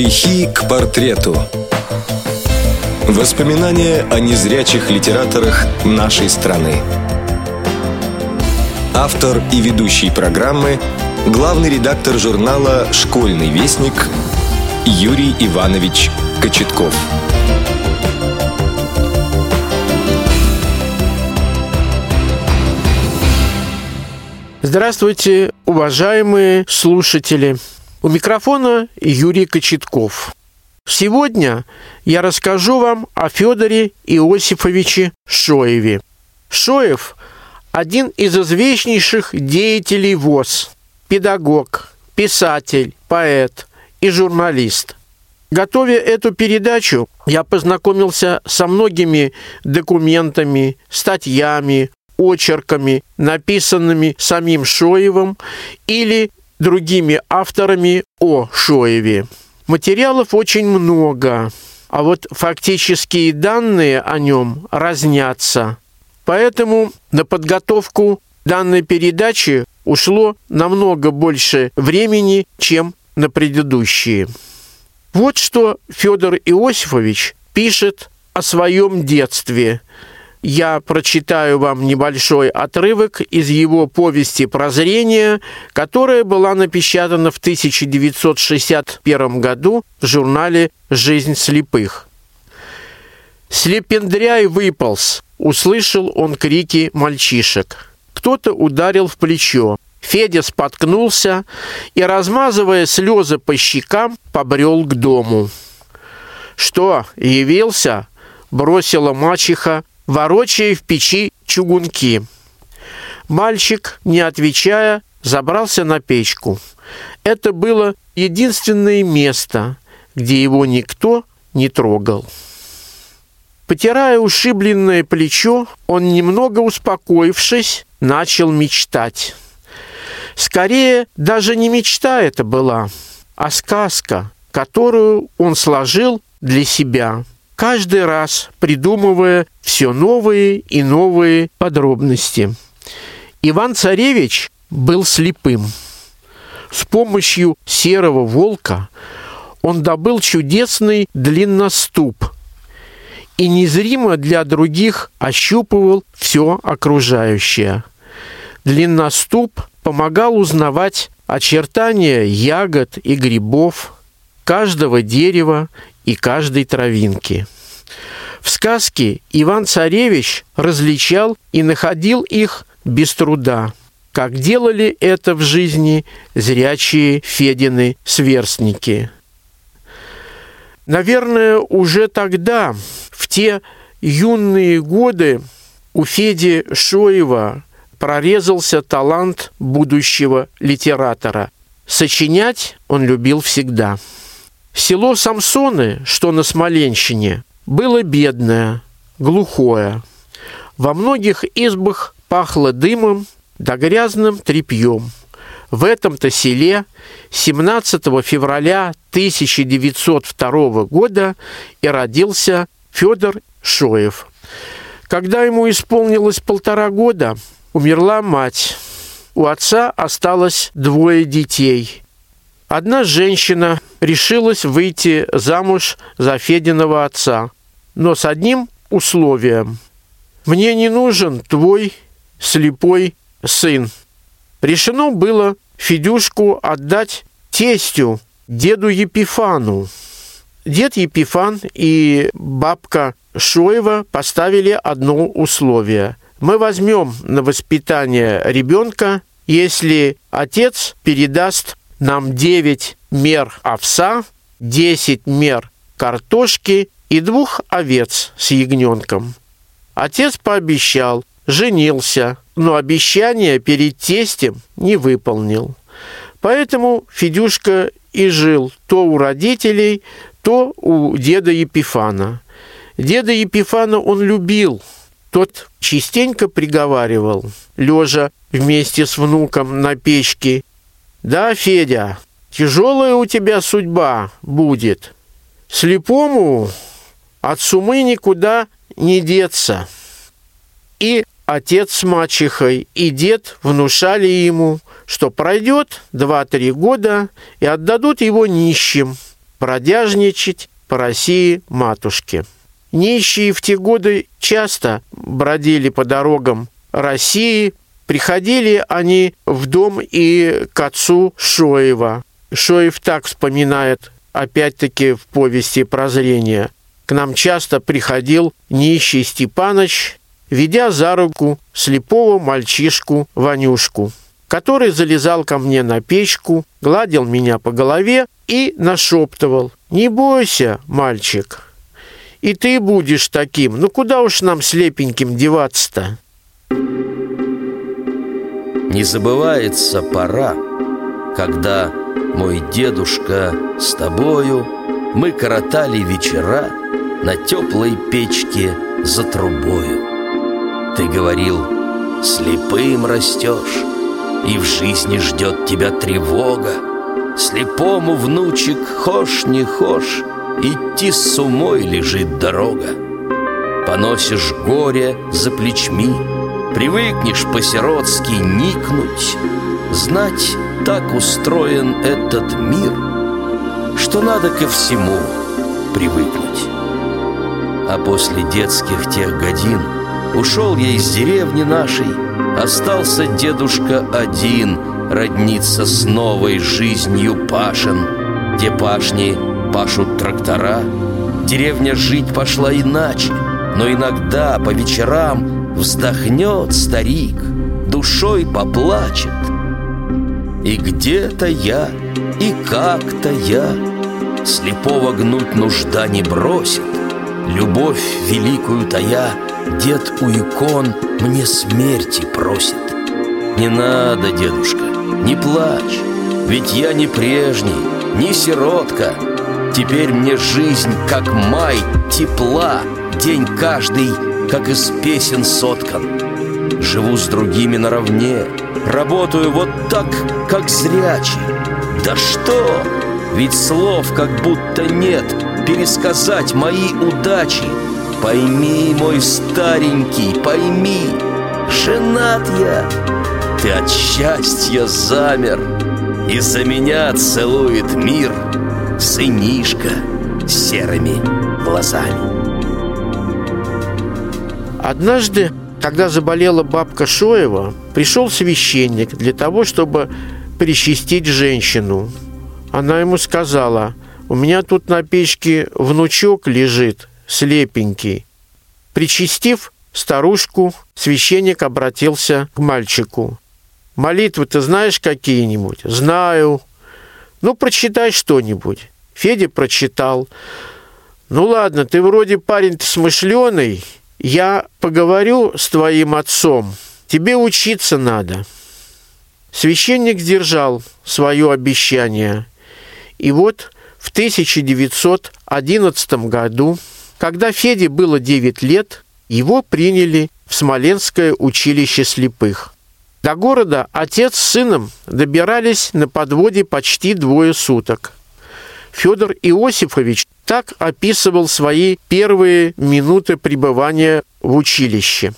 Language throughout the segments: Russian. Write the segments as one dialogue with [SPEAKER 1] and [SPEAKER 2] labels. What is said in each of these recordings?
[SPEAKER 1] Штрихи к портрету. Воспоминания о незрячих литераторах нашей страны. Автор и ведущий программы – главный редактор журнала «Школьный вестник» Юрий Иванович Кочетков.
[SPEAKER 2] Здравствуйте, уважаемые слушатели! У микрофона Юрий Кочетков. Сегодня я расскажу вам о Федоре Иосифовиче Шоеве. Шоев – один из известнейших деятелей ВОЗ, педагог, писатель, поэт и журналист. Готовя эту передачу, я познакомился со многими документами, статьями, очерками, написанными самим Шоевым или другими авторами о Шоеве. Материалов очень много, а вот фактические данные о нем разнятся. Поэтому на подготовку данной передачи ушло намного больше времени, чем на предыдущие. Вот что Федор Иосифович пишет о своем детстве – я прочитаю вам небольшой отрывок из его повести «Прозрение», которая была напечатана в 1961 году в журнале «Жизнь слепых». «Слепендряй выполз», — услышал он крики мальчишек. Кто-то ударил в плечо. Федя споткнулся и, размазывая слезы по щекам, побрел к дому. «Что, явился?» — бросила мачеха, ворочая в печи чугунки. Мальчик, не отвечая, забрался на печку. Это было единственное место, где его никто не трогал. Потирая ушибленное плечо, он, немного успокоившись, начал мечтать. Скорее, даже не мечта это была, а сказка, которую он сложил для себя – каждый раз придумывая все новые и новые подробности. Иван-царевич был слепым. С помощью серого волка он добыл чудесный длинноступ и незримо для других ощупывал все окружающее. Длинноступ помогал узнавать очертания ягод и грибов, каждого дерева и каждой травинки. В сказке Иван-Царевич различал и находил их без труда, как делали это в жизни зрячие Федины сверстники. Наверное, уже тогда, в те юные годы, у Феди Шоева прорезался талант будущего литератора. Сочинять он любил всегда. Село Самсоны, что на Смоленщине, было бедное, глухое. Во многих избах пахло дымом да грязным тряпьем. В этом-то селе 17 февраля 1902 года и родился Федор Шоев. Когда ему исполнилось полтора года, умерла мать. У отца осталось двое детей. Одна женщина решилась выйти замуж за Фединого отца, но с одним условием. «Мне не нужен твой слепой сын». Решено было Федюшку отдать тестю, деду Епифану. Дед Епифан и бабка Шоева поставили одно условие. Мы возьмем на воспитание ребенка, если отец передаст нам 9 мер овса, 10 мер картошки и двух овец с ягненком. Отец пообещал, женился, но обещание перед тестем не выполнил. Поэтому Федюшка и жил то у родителей, то у деда Епифана. Деда Епифана он любил. Тот частенько приговаривал, лежа вместе с внуком на печке, да, Федя, тяжелая у тебя судьба будет. Слепому от сумы никуда не деться. И отец с мачехой и дед внушали ему, что пройдет два-три года и отдадут его нищим. бродяжничать по России матушке. Нищие в те годы часто бродили по дорогам России, приходили они в дом и к отцу Шоева. Шоев так вспоминает, опять-таки в повести «Прозрение». К нам часто приходил нищий Степаныч, ведя за руку слепого мальчишку Ванюшку, который залезал ко мне на печку, гладил меня по голове и нашептывал «Не бойся, мальчик, и ты будешь таким. Ну куда уж нам слепеньким деваться-то?»
[SPEAKER 3] Не забывается пора, когда мой дедушка с тобою Мы коротали вечера на теплой печке за трубою. Ты говорил, слепым растешь, и в жизни ждет тебя тревога. Слепому внучек, хошь не хошь, Идти с умой лежит дорога. Поносишь горе за плечми, Привыкнешь по-сиротски никнуть, Знать, так устроен этот мир, Что надо ко всему привыкнуть. А после детских тех годин Ушел я из деревни нашей, Остался дедушка один Родниться с новой жизнью Пашин, Где пашни пашут трактора. Деревня жить пошла иначе, но иногда по вечерам вздохнет старик, душой поплачет. И где-то я, и как-то я Слепого гнуть нужда не бросит. Любовь великую тая Дед у икон мне смерти просит. Не надо, дедушка, не плачь Ведь я не прежний, не сиротка. Теперь мне жизнь, как май, тепла, День каждый, как из песен соткан. Живу с другими наравне, Работаю вот так, как зрячий. Да что? Ведь слов как будто нет Пересказать мои удачи. Пойми, мой старенький, пойми, Женат я, ты от счастья замер, И за меня целует мир — сынишка серыми глазами.
[SPEAKER 2] Однажды, когда заболела бабка Шоева, пришел священник для того, чтобы причастить женщину. Она ему сказала, у меня тут на печке внучок лежит, слепенький. Причастив старушку, священник обратился к мальчику. «Молитвы ты знаешь какие-нибудь?» «Знаю», ну, прочитай что-нибудь. Федя прочитал. Ну ладно, ты вроде парень-то смышленый. Я поговорю с твоим отцом. Тебе учиться надо. Священник сдержал свое обещание. И вот в 1911 году, когда Феде было 9 лет, его приняли в Смоленское училище слепых. До города отец с сыном добирались на подводе почти двое суток. Федор Иосифович так описывал свои первые минуты пребывания в училище.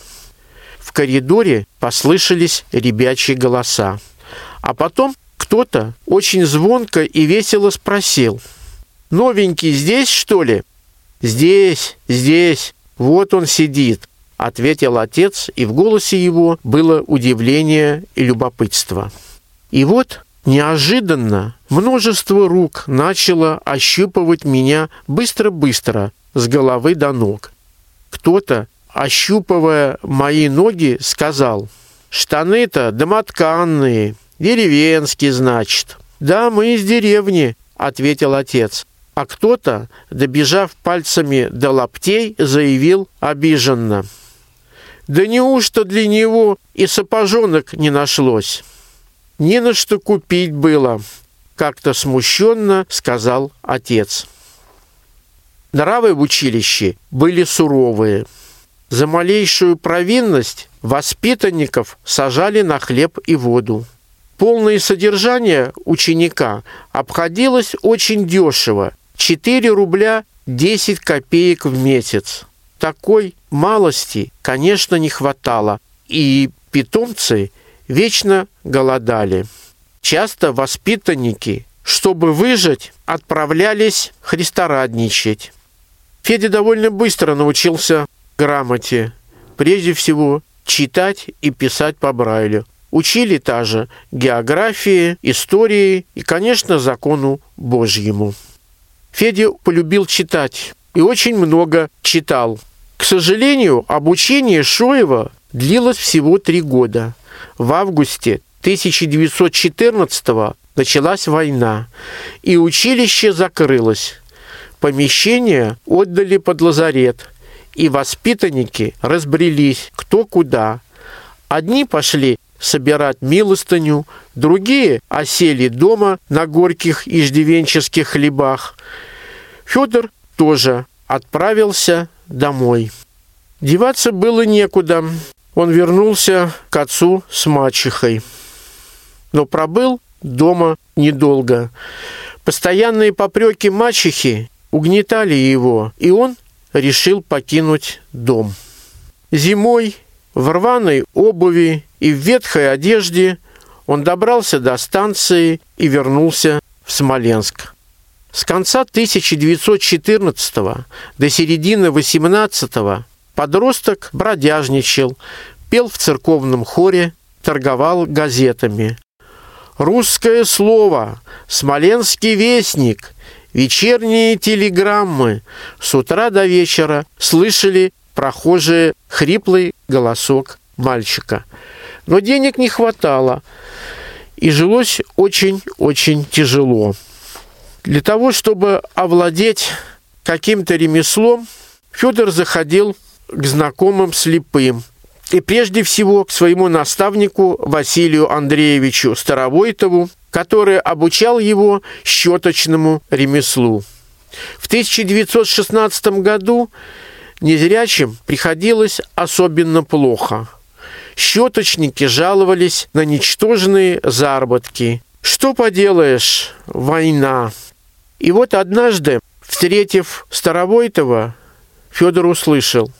[SPEAKER 2] В коридоре послышались ребячьи голоса. А потом кто-то очень звонко и весело спросил. «Новенький здесь, что ли?» «Здесь, здесь. Вот он сидит ответил отец, и в голосе его было удивление и любопытство. И вот неожиданно множество рук начало ощупывать меня быстро-быстро с головы до ног. Кто-то, ощупывая мои ноги, сказал, «Штаны-то домотканные, деревенские, значит». «Да, мы из деревни», — ответил отец. А кто-то, добежав пальцами до лаптей, заявил обиженно — да неужто для него и сапожонок не нашлось? Не на что купить было, как-то смущенно сказал отец. Нравы в училище были суровые. За малейшую провинность воспитанников сажали на хлеб и воду. Полное содержание ученика обходилось очень дешево – 4 рубля 10 копеек в месяц. Такой малости, конечно, не хватало, и питомцы вечно голодали. Часто воспитанники чтобы выжить, отправлялись христорадничать. Федя довольно быстро научился грамоте, прежде всего читать и писать по Брайлю. Учили та же географии, истории и, конечно, закону Божьему. Федя полюбил читать и очень много читал. К сожалению, обучение Шоева длилось всего три года. В августе 1914 началась война, и училище закрылось. Помещение отдали под лазарет, и воспитанники разбрелись кто куда. Одни пошли собирать милостыню, другие осели дома на горьких иждивенческих хлебах. Федор тоже отправился домой. Деваться было некуда. Он вернулся к отцу с мачехой. Но пробыл дома недолго. Постоянные попреки мачехи угнетали его, и он решил покинуть дом. Зимой в рваной обуви и в ветхой одежде он добрался до станции и вернулся в Смоленск. С конца 1914 до середины 18 подросток бродяжничал, пел в церковном хоре, торговал газетами. «Русское слово», «Смоленский вестник», вечерние телеграммы. С утра до вечера слышали прохожие хриплый голосок мальчика. Но денег не хватало, и жилось очень-очень тяжело. Для того, чтобы овладеть каким-то ремеслом, Федор заходил к знакомым слепым. И прежде всего к своему наставнику Василию Андреевичу Старовойтову, который обучал его щеточному ремеслу. В 1916 году незрячим приходилось особенно плохо. Щеточники жаловались на ничтожные заработки. Что поделаешь, война. И вот однажды, встретив Старовойтова, Федор услышал,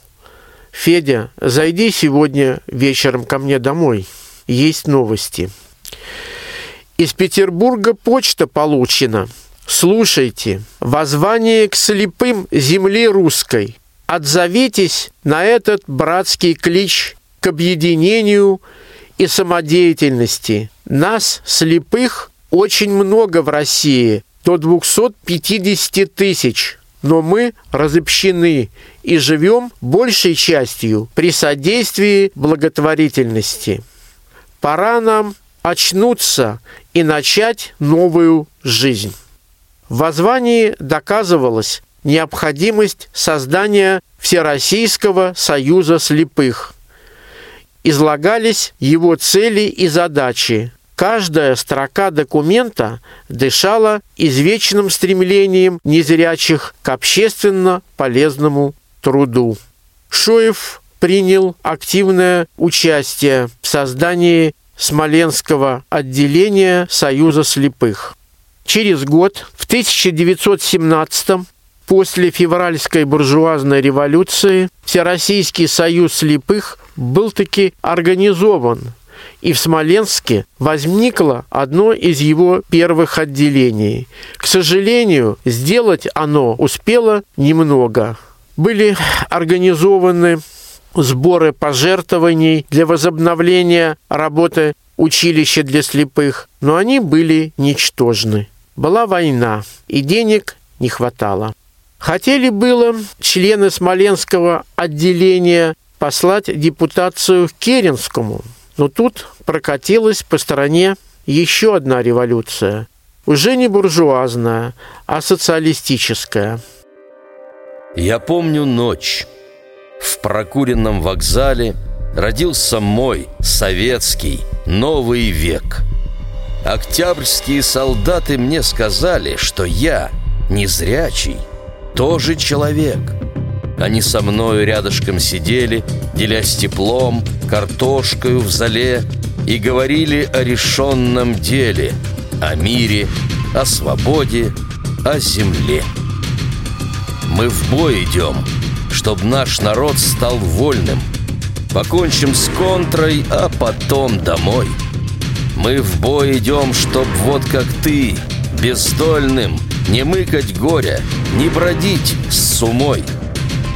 [SPEAKER 2] «Федя, зайди сегодня вечером ко мне домой. Есть новости». Из Петербурга почта получена. Слушайте, воззвание к слепым земли русской. Отзовитесь на этот братский клич к объединению и самодеятельности. Нас, слепых, очень много в России – до 250 тысяч. Но мы разобщены и живем большей частью при содействии благотворительности. Пора нам очнуться и начать новую жизнь. В воззвании доказывалась необходимость создания Всероссийского союза слепых. Излагались его цели и задачи, Каждая строка документа дышала извечным стремлением незрячих к общественно полезному труду. Шоев принял активное участие в создании Смоленского отделения Союза слепых. Через год, в 1917 после февральской буржуазной революции, Всероссийский союз слепых был таки организован и в Смоленске возникло одно из его первых отделений. К сожалению, сделать оно успело немного. Были организованы сборы пожертвований для возобновления работы училища для слепых, но они были ничтожны. Была война, и денег не хватало. Хотели было члены Смоленского отделения послать депутацию к Керенскому – но тут прокатилась по стране еще одна революция. Уже не буржуазная, а социалистическая.
[SPEAKER 3] Я помню ночь. В прокуренном вокзале родился мой советский новый век. Октябрьские солдаты мне сказали, что я, незрячий, тоже человек – они со мною рядышком сидели, делясь теплом, картошкою в зале, и говорили о решенном деле, о мире, о свободе, о земле. Мы в бой идем, чтобы наш народ стал вольным. Покончим с контрой, а потом домой. Мы в бой идем, чтоб вот как ты, бездольным не мыкать горя, не бродить с сумой.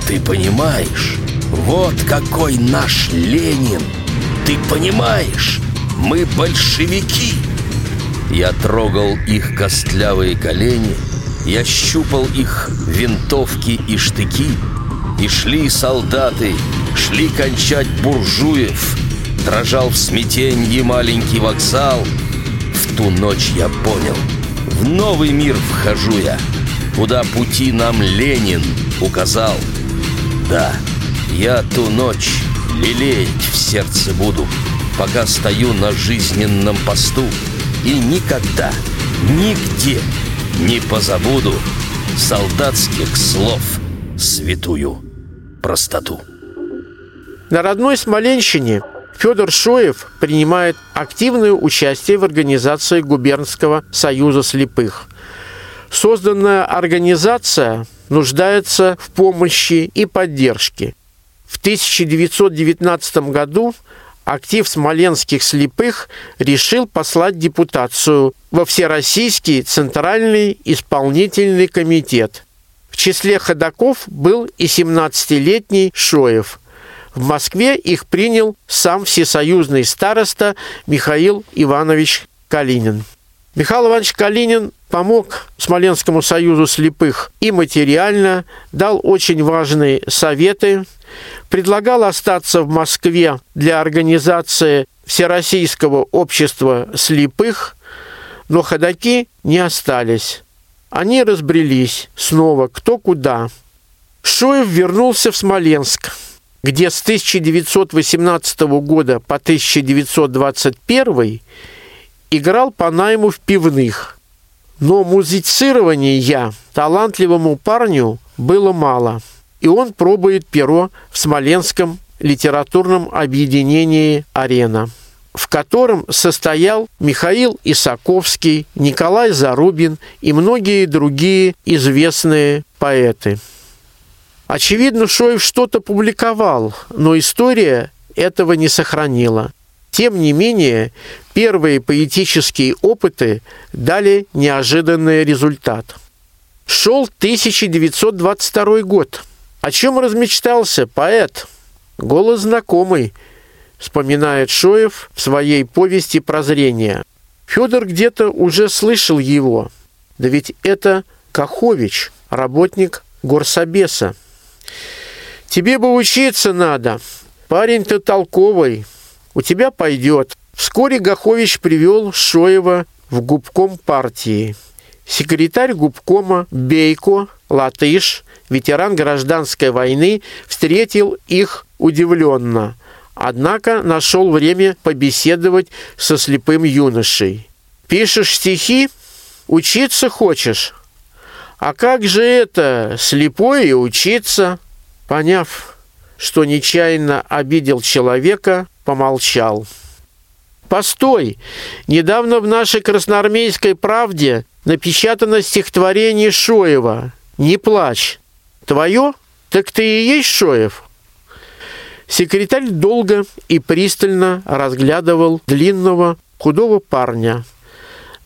[SPEAKER 3] Ты понимаешь, вот какой наш Ленин. Ты понимаешь, мы большевики. Я трогал их костлявые колени, я щупал их винтовки и штыки, и шли солдаты, шли кончать буржуев, дрожал в смятенье маленький вокзал. В ту ночь я понял, в новый мир вхожу я, куда пути нам Ленин указал. Да, я ту ночь лелеять в сердце буду, пока стою на жизненном посту. И никогда, нигде не позабуду солдатских слов святую простоту.
[SPEAKER 2] На родной Смоленщине Федор Шоев принимает активное участие в организации Губернского союза слепых. Созданная организация нуждается в помощи и поддержке. В 1919 году актив смоленских слепых решил послать депутацию во Всероссийский Центральный исполнительный комитет. В числе ходаков был и 17-летний Шоев. В Москве их принял сам всесоюзный староста Михаил Иванович Калинин. Михаил Иванович Калинин помог Смоленскому союзу слепых и материально, дал очень важные советы, предлагал остаться в Москве для организации Всероссийского общества слепых, но ходаки не остались. Они разбрелись снова кто куда. Шоев вернулся в Смоленск, где с 1918 года по 1921 играл по найму в пивных. Но музицирования талантливому парню было мало, и он пробует перо в Смоленском литературном объединении «Арена» в котором состоял Михаил Исаковский, Николай Зарубин и многие другие известные поэты. Очевидно, Шоев что-то публиковал, но история этого не сохранила. Тем не менее, первые поэтические опыты дали неожиданный результат. Шел 1922 год. О чем размечтался поэт? Голос знакомый – вспоминает Шоев в своей повести «Прозрение». Федор где-то уже слышал его. Да ведь это Кахович, работник горсобеса. Тебе бы учиться надо. Парень ты толковый. У тебя пойдет. Вскоре Гахович привел Шоева в губком партии. Секретарь губкома Бейко, латыш, ветеран гражданской войны, встретил их удивленно – Однако нашел время побеседовать со слепым юношей. «Пишешь стихи? Учиться хочешь? А как же это, слепой и учиться?» Поняв, что нечаянно обидел человека, помолчал. «Постой! Недавно в нашей красноармейской правде напечатано стихотворение Шоева. Не плачь. Твое? Так ты и есть Шоев?» Секретарь долго и пристально разглядывал длинного худого парня.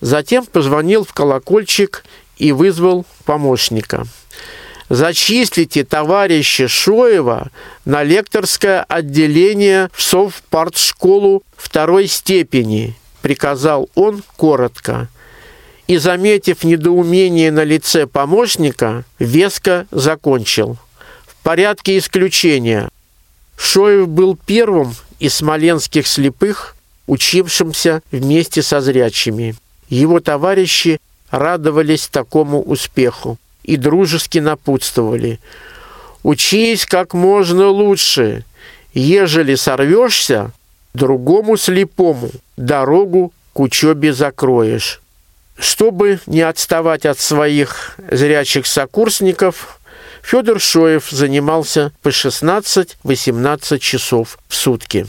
[SPEAKER 2] Затем позвонил в колокольчик и вызвал помощника. «Зачислите товарища Шоева на лекторское отделение в совпартшколу второй степени», приказал он коротко. И, заметив недоумение на лице помощника, веско закончил. «В порядке исключения. Шоев был первым из смоленских слепых, учившимся вместе со зрячими. Его товарищи радовались такому успеху и дружески напутствовали. «Учись как можно лучше. Ежели сорвешься, другому слепому дорогу к учебе закроешь». Чтобы не отставать от своих зрячих сокурсников, Федор Шоев занимался по 16-18 часов в сутки.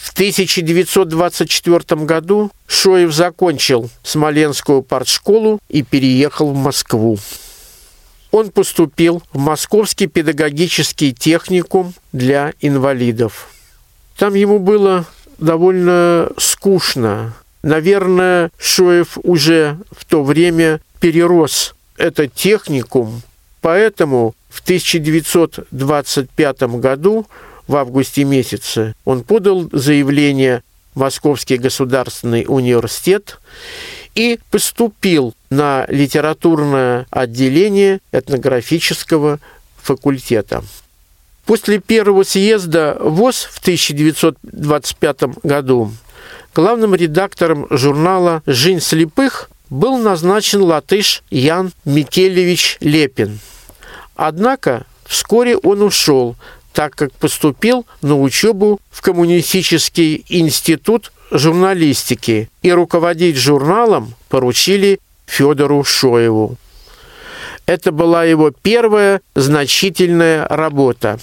[SPEAKER 2] В 1924 году Шоев закончил Смоленскую партшколу и переехал в Москву. Он поступил в Московский педагогический техникум для инвалидов. Там ему было довольно скучно. Наверное, Шоев уже в то время перерос этот техникум, поэтому в 1925 году, в августе месяце, он подал заявление в Московский государственный университет и поступил на литературное отделение этнографического факультета. После первого съезда ВОЗ в 1925 году главным редактором журнала «Жизнь слепых» был назначен латыш Ян Микелевич Лепин. Однако вскоре он ушел, так как поступил на учебу в Коммунистический институт журналистики и руководить журналом поручили Федору Шоеву. Это была его первая значительная работа.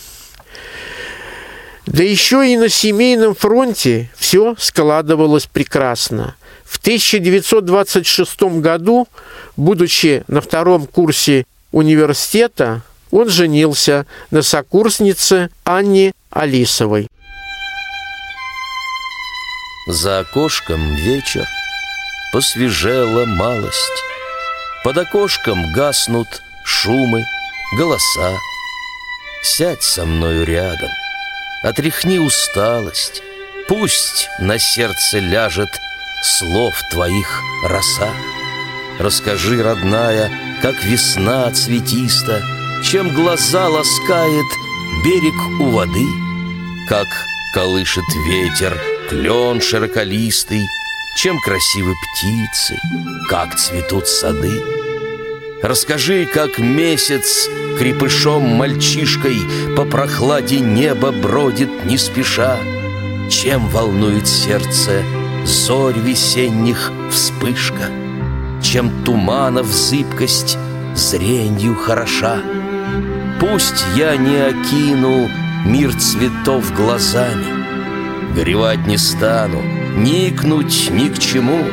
[SPEAKER 2] Да еще и на семейном фронте все складывалось прекрасно. В 1926 году, будучи на втором курсе университета, он женился на сокурснице Анне Алисовой.
[SPEAKER 3] За окошком вечер, посвежела малость. Под окошком гаснут шумы, голоса. Сядь со мною рядом — Отряхни усталость, Пусть на сердце ляжет Слов твоих роса. Расскажи, родная, как весна цветиста, Чем глаза ласкает берег у воды, Как колышет ветер клен широколистый, Чем красивы птицы, как цветут сады. Расскажи, как месяц крепышом-мальчишкой По прохладе неба бродит не спеша, Чем волнует сердце зорь весенних вспышка, Чем туманов зыбкость зренью хороша. Пусть я не окину мир цветов глазами, Горевать не стану, никнуть ни к чему.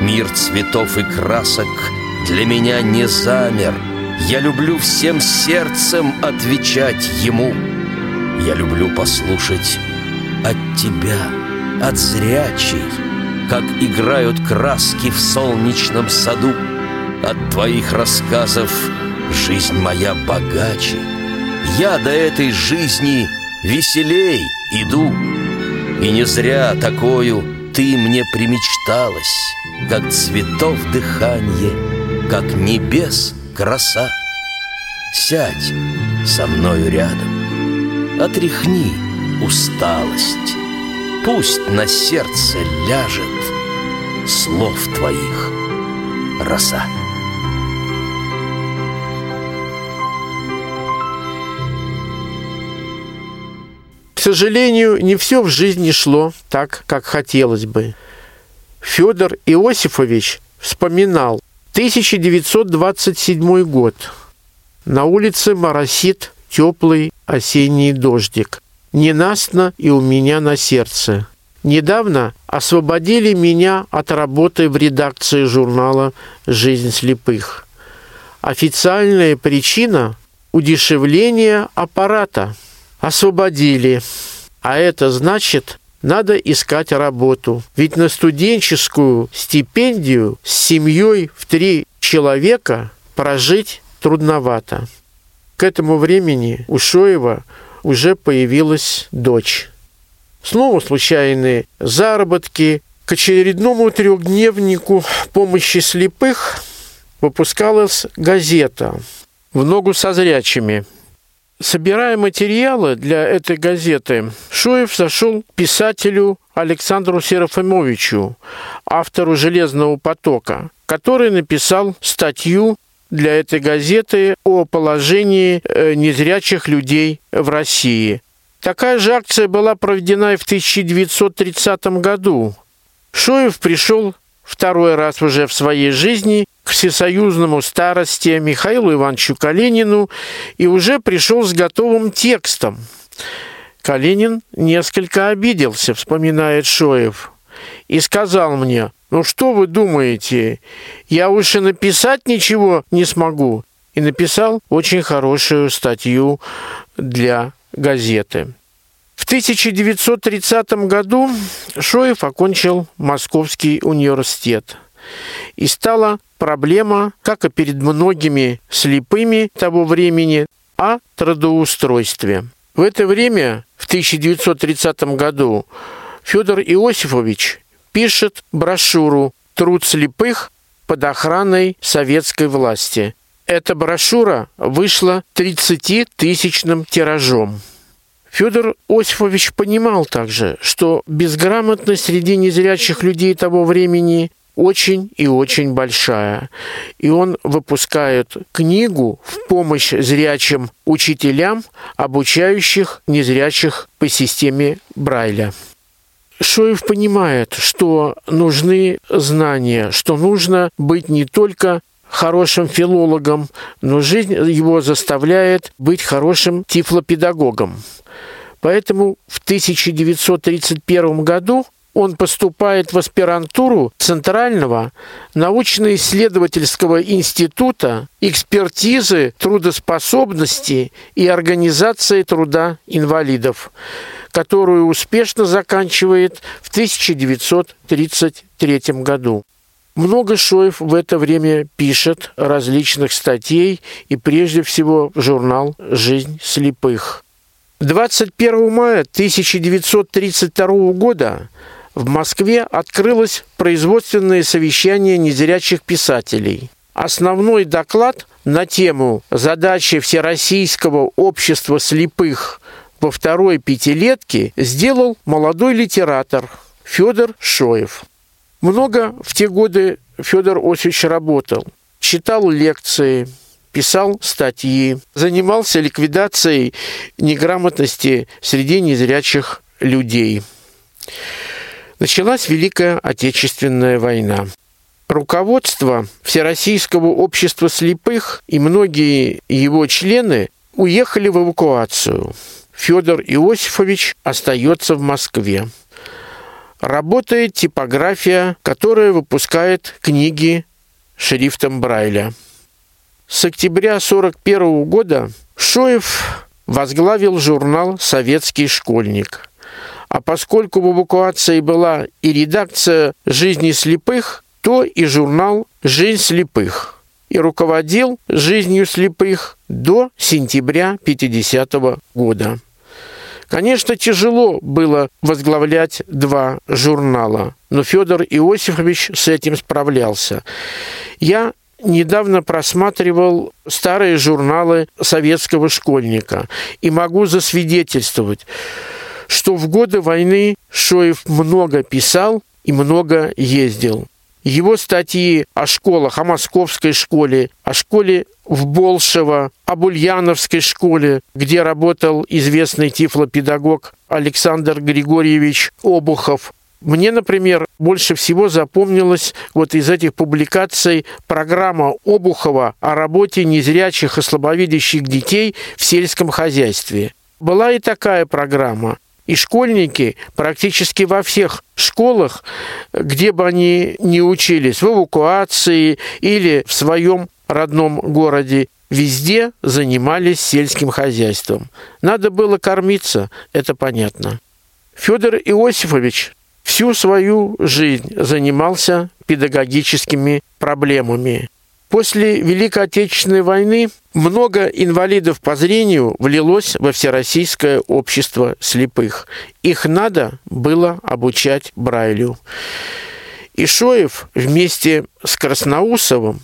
[SPEAKER 3] Мир цветов и красок — для меня не замер. Я люблю всем сердцем отвечать ему. Я люблю послушать от тебя, от зрячей, Как играют краски в солнечном саду. От твоих рассказов жизнь моя богаче. Я до этой жизни веселей иду. И не зря такую ты мне примечталась, Как цветов дыхание — как небес краса. Сядь со мною рядом, отряхни усталость. Пусть на сердце ляжет слов твоих роса.
[SPEAKER 2] К сожалению, не все в жизни шло так, как хотелось бы. Федор Иосифович вспоминал, 1927 год. На улице моросит теплый осенний дождик. Ненастно и у меня на сердце. Недавно освободили меня от работы в редакции журнала «Жизнь слепых». Официальная причина – удешевление аппарата. Освободили. А это значит, надо искать работу. Ведь на студенческую стипендию с семьей в три человека прожить трудновато. К этому времени у Шоева уже появилась дочь. Снова случайные заработки. К очередному трехдневнику помощи слепых выпускалась газета «В ногу со зрячими», Собирая материалы для этой газеты, Шоев зашел к писателю Александру Серафимовичу, автору «Железного потока», который написал статью для этой газеты о положении э, незрячих людей в России. Такая же акция была проведена и в 1930 году. Шоев пришел второй раз уже в своей жизни всесоюзному старости Михаилу Ивановичу Калинину и уже пришел с готовым текстом. Калинин несколько обиделся, вспоминает Шоев, и сказал мне, «Ну что вы думаете, я уж и написать ничего не смогу?» И написал очень хорошую статью для газеты. В 1930 году Шоев окончил Московский университет. И стала проблема, как и перед многими слепыми того времени, о трудоустройстве. В это время, в 1930 году, Федор Иосифович пишет брошюру «Труд слепых под охраной советской власти». Эта брошюра вышла 30-тысячным тиражом. Федор Осипович понимал также, что безграмотность среди незрячих людей того времени очень и очень большая. И он выпускает книгу в помощь зрячим учителям, обучающих незрячих по системе Брайля. Шоев понимает, что нужны знания, что нужно быть не только хорошим филологом, но жизнь его заставляет быть хорошим тифлопедагогом. Поэтому в 1931 году он поступает в аспирантуру Центрального научно-исследовательского института экспертизы трудоспособности и организации труда инвалидов, которую успешно заканчивает в 1933 году. Много Шоев в это время пишет различных статей и прежде всего журнал «Жизнь слепых». 21 мая 1932 года в Москве открылось производственное совещание незрячих писателей. Основной доклад на тему «Задачи Всероссийского общества слепых во второй пятилетке» сделал молодой литератор Федор Шоев. Много в те годы Федор Осич работал. Читал лекции, писал статьи, занимался ликвидацией неграмотности среди незрячих людей. Началась Великая Отечественная война. Руководство Всероссийского общества слепых и многие его члены уехали в эвакуацию. Федор Иосифович остается в Москве. Работает типография, которая выпускает книги шрифтом Брайля. С октября 1941 года Шоев возглавил журнал «Советский школьник». А поскольку в эвакуации была и редакция «Жизни слепых», то и журнал «Жизнь слепых» и руководил жизнью слепых до сентября 50 -го года. Конечно, тяжело было возглавлять два журнала, но Федор Иосифович с этим справлялся. Я недавно просматривал старые журналы советского школьника и могу засвидетельствовать, что в годы войны Шоев много писал и много ездил. Его статьи о школах, о московской школе, о школе в Болшево, об Ульяновской школе, где работал известный тифлопедагог Александр Григорьевич Обухов. Мне, например, больше всего запомнилась вот из этих публикаций программа Обухова о работе незрячих и слабовидящих детей в сельском хозяйстве. Была и такая программа – и школьники практически во всех школах, где бы они ни учились, в эвакуации или в своем родном городе, везде занимались сельским хозяйством. Надо было кормиться, это понятно. Федор Иосифович всю свою жизнь занимался педагогическими проблемами. После Великой Отечественной войны много инвалидов по зрению влилось во Всероссийское общество слепых. Их надо было обучать Брайлю. Ишоев вместе с Красноусовым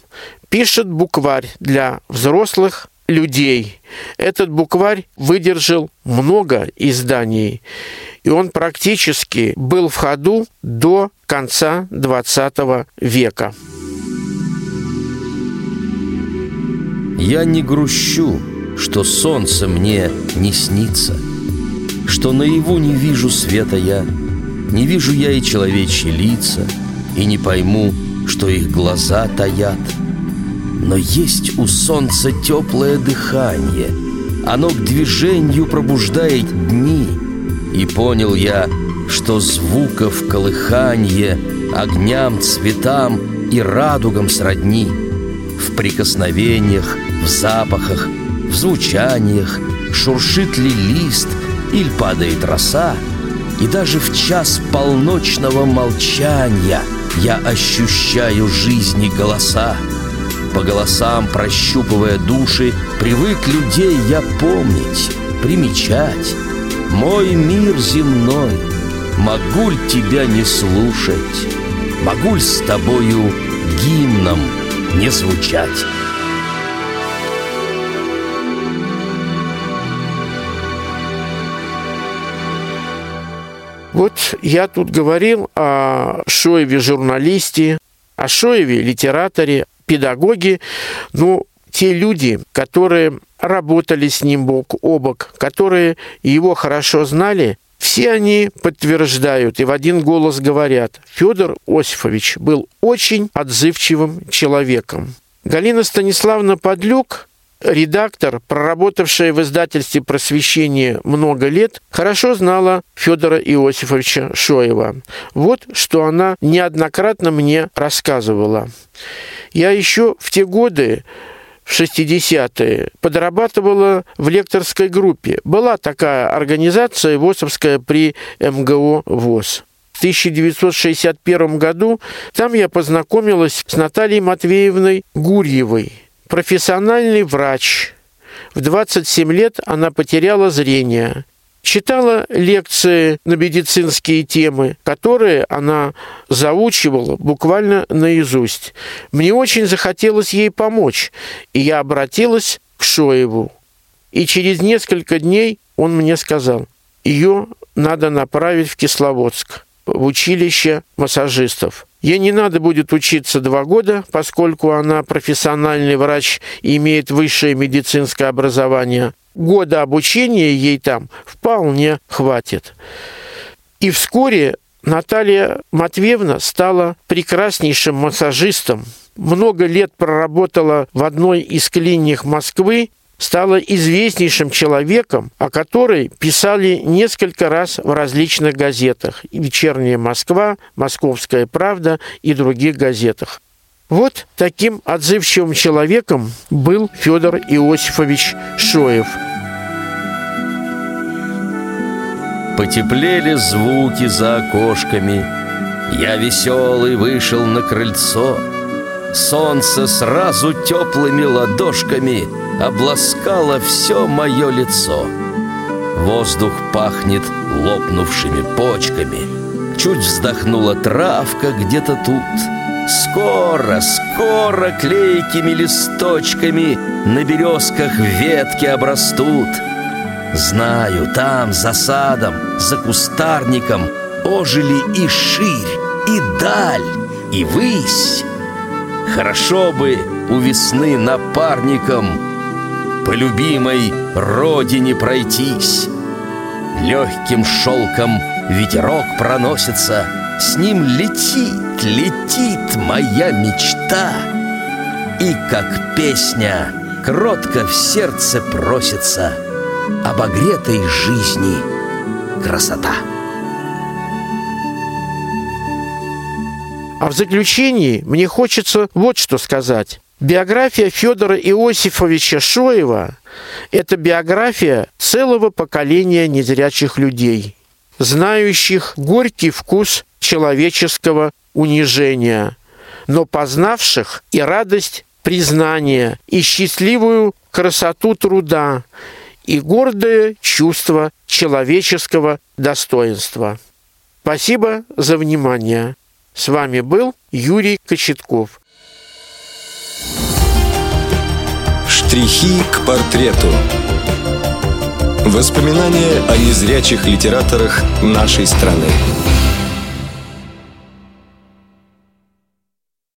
[SPEAKER 2] пишет букварь для взрослых людей. Этот букварь выдержал много изданий, и он практически был в ходу до конца XX века.
[SPEAKER 3] Я не грущу, что солнце мне не снится, Что наяву не вижу света я, Не вижу я и человечьи лица, И не пойму, что их глаза таят. Но есть у солнца теплое дыхание, Оно к движению пробуждает дни, И понял я, что звуков колыханье Огням, цветам и радугам сродни — в прикосновениях, в запахах, в звучаниях, шуршит ли лист, или падает роса, и даже в час полночного молчания я ощущаю жизни голоса. По голосам, прощупывая души, привык людей я помнить, примечать. Мой мир земной, могу ль тебя не слушать, могу ль с тобою гимном не звучать?
[SPEAKER 2] Вот я тут говорил о Шоеве журналисте, о Шоеве литераторе, педагоге. Ну, те люди, которые работали с ним бок о бок, которые его хорошо знали, все они подтверждают и в один голос говорят, Федор Осифович был очень отзывчивым человеком. Галина Станиславовна Подлюк редактор, проработавшая в издательстве «Просвещение» много лет, хорошо знала Федора Иосифовича Шоева. Вот что она неоднократно мне рассказывала. Я еще в те годы в 60-е подрабатывала в лекторской группе. Была такая организация ВОСовская при МГО ВОЗ. В 1961 году там я познакомилась с Натальей Матвеевной Гурьевой – профессиональный врач. В 27 лет она потеряла зрение. Читала лекции на медицинские темы, которые она заучивала буквально наизусть. Мне очень захотелось ей помочь, и я обратилась к Шоеву. И через несколько дней он мне сказал, ее надо направить в Кисловодск, в училище массажистов. Ей не надо будет учиться два года, поскольку она профессиональный врач и имеет высшее медицинское образование. Года обучения ей там вполне хватит. И вскоре Наталья Матвеевна стала прекраснейшим массажистом. Много лет проработала в одной из клиник Москвы стала известнейшим человеком, о которой писали несколько раз в различных газетах «Вечерняя Москва», «Московская правда» и других газетах. Вот таким отзывчивым человеком был Федор Иосифович Шоев.
[SPEAKER 3] Потеплели звуки за окошками. Я веселый вышел на крыльцо. Солнце сразу теплыми ладошками – обласкало все мое лицо. Воздух пахнет лопнувшими почками. Чуть вздохнула травка где-то тут. Скоро, скоро клейкими листочками На березках ветки обрастут. Знаю, там, за садом, за кустарником Ожили и ширь, и даль, и высь. Хорошо бы у весны напарником по любимой родине пройтись. Легким шелком ветерок проносится, С ним летит, летит моя мечта. И как песня кротко в сердце просится Обогретой жизни красота.
[SPEAKER 2] А в заключении мне хочется вот что сказать. Биография Федора Иосифовича Шоева – это биография целого поколения незрячих людей, знающих горький вкус человеческого унижения, но познавших и радость признания, и счастливую красоту труда, и гордое чувство человеческого достоинства. Спасибо за внимание. С вами был Юрий Кочетков.
[SPEAKER 1] Штрихи к портрету. Воспоминания о незрячих литераторах нашей страны.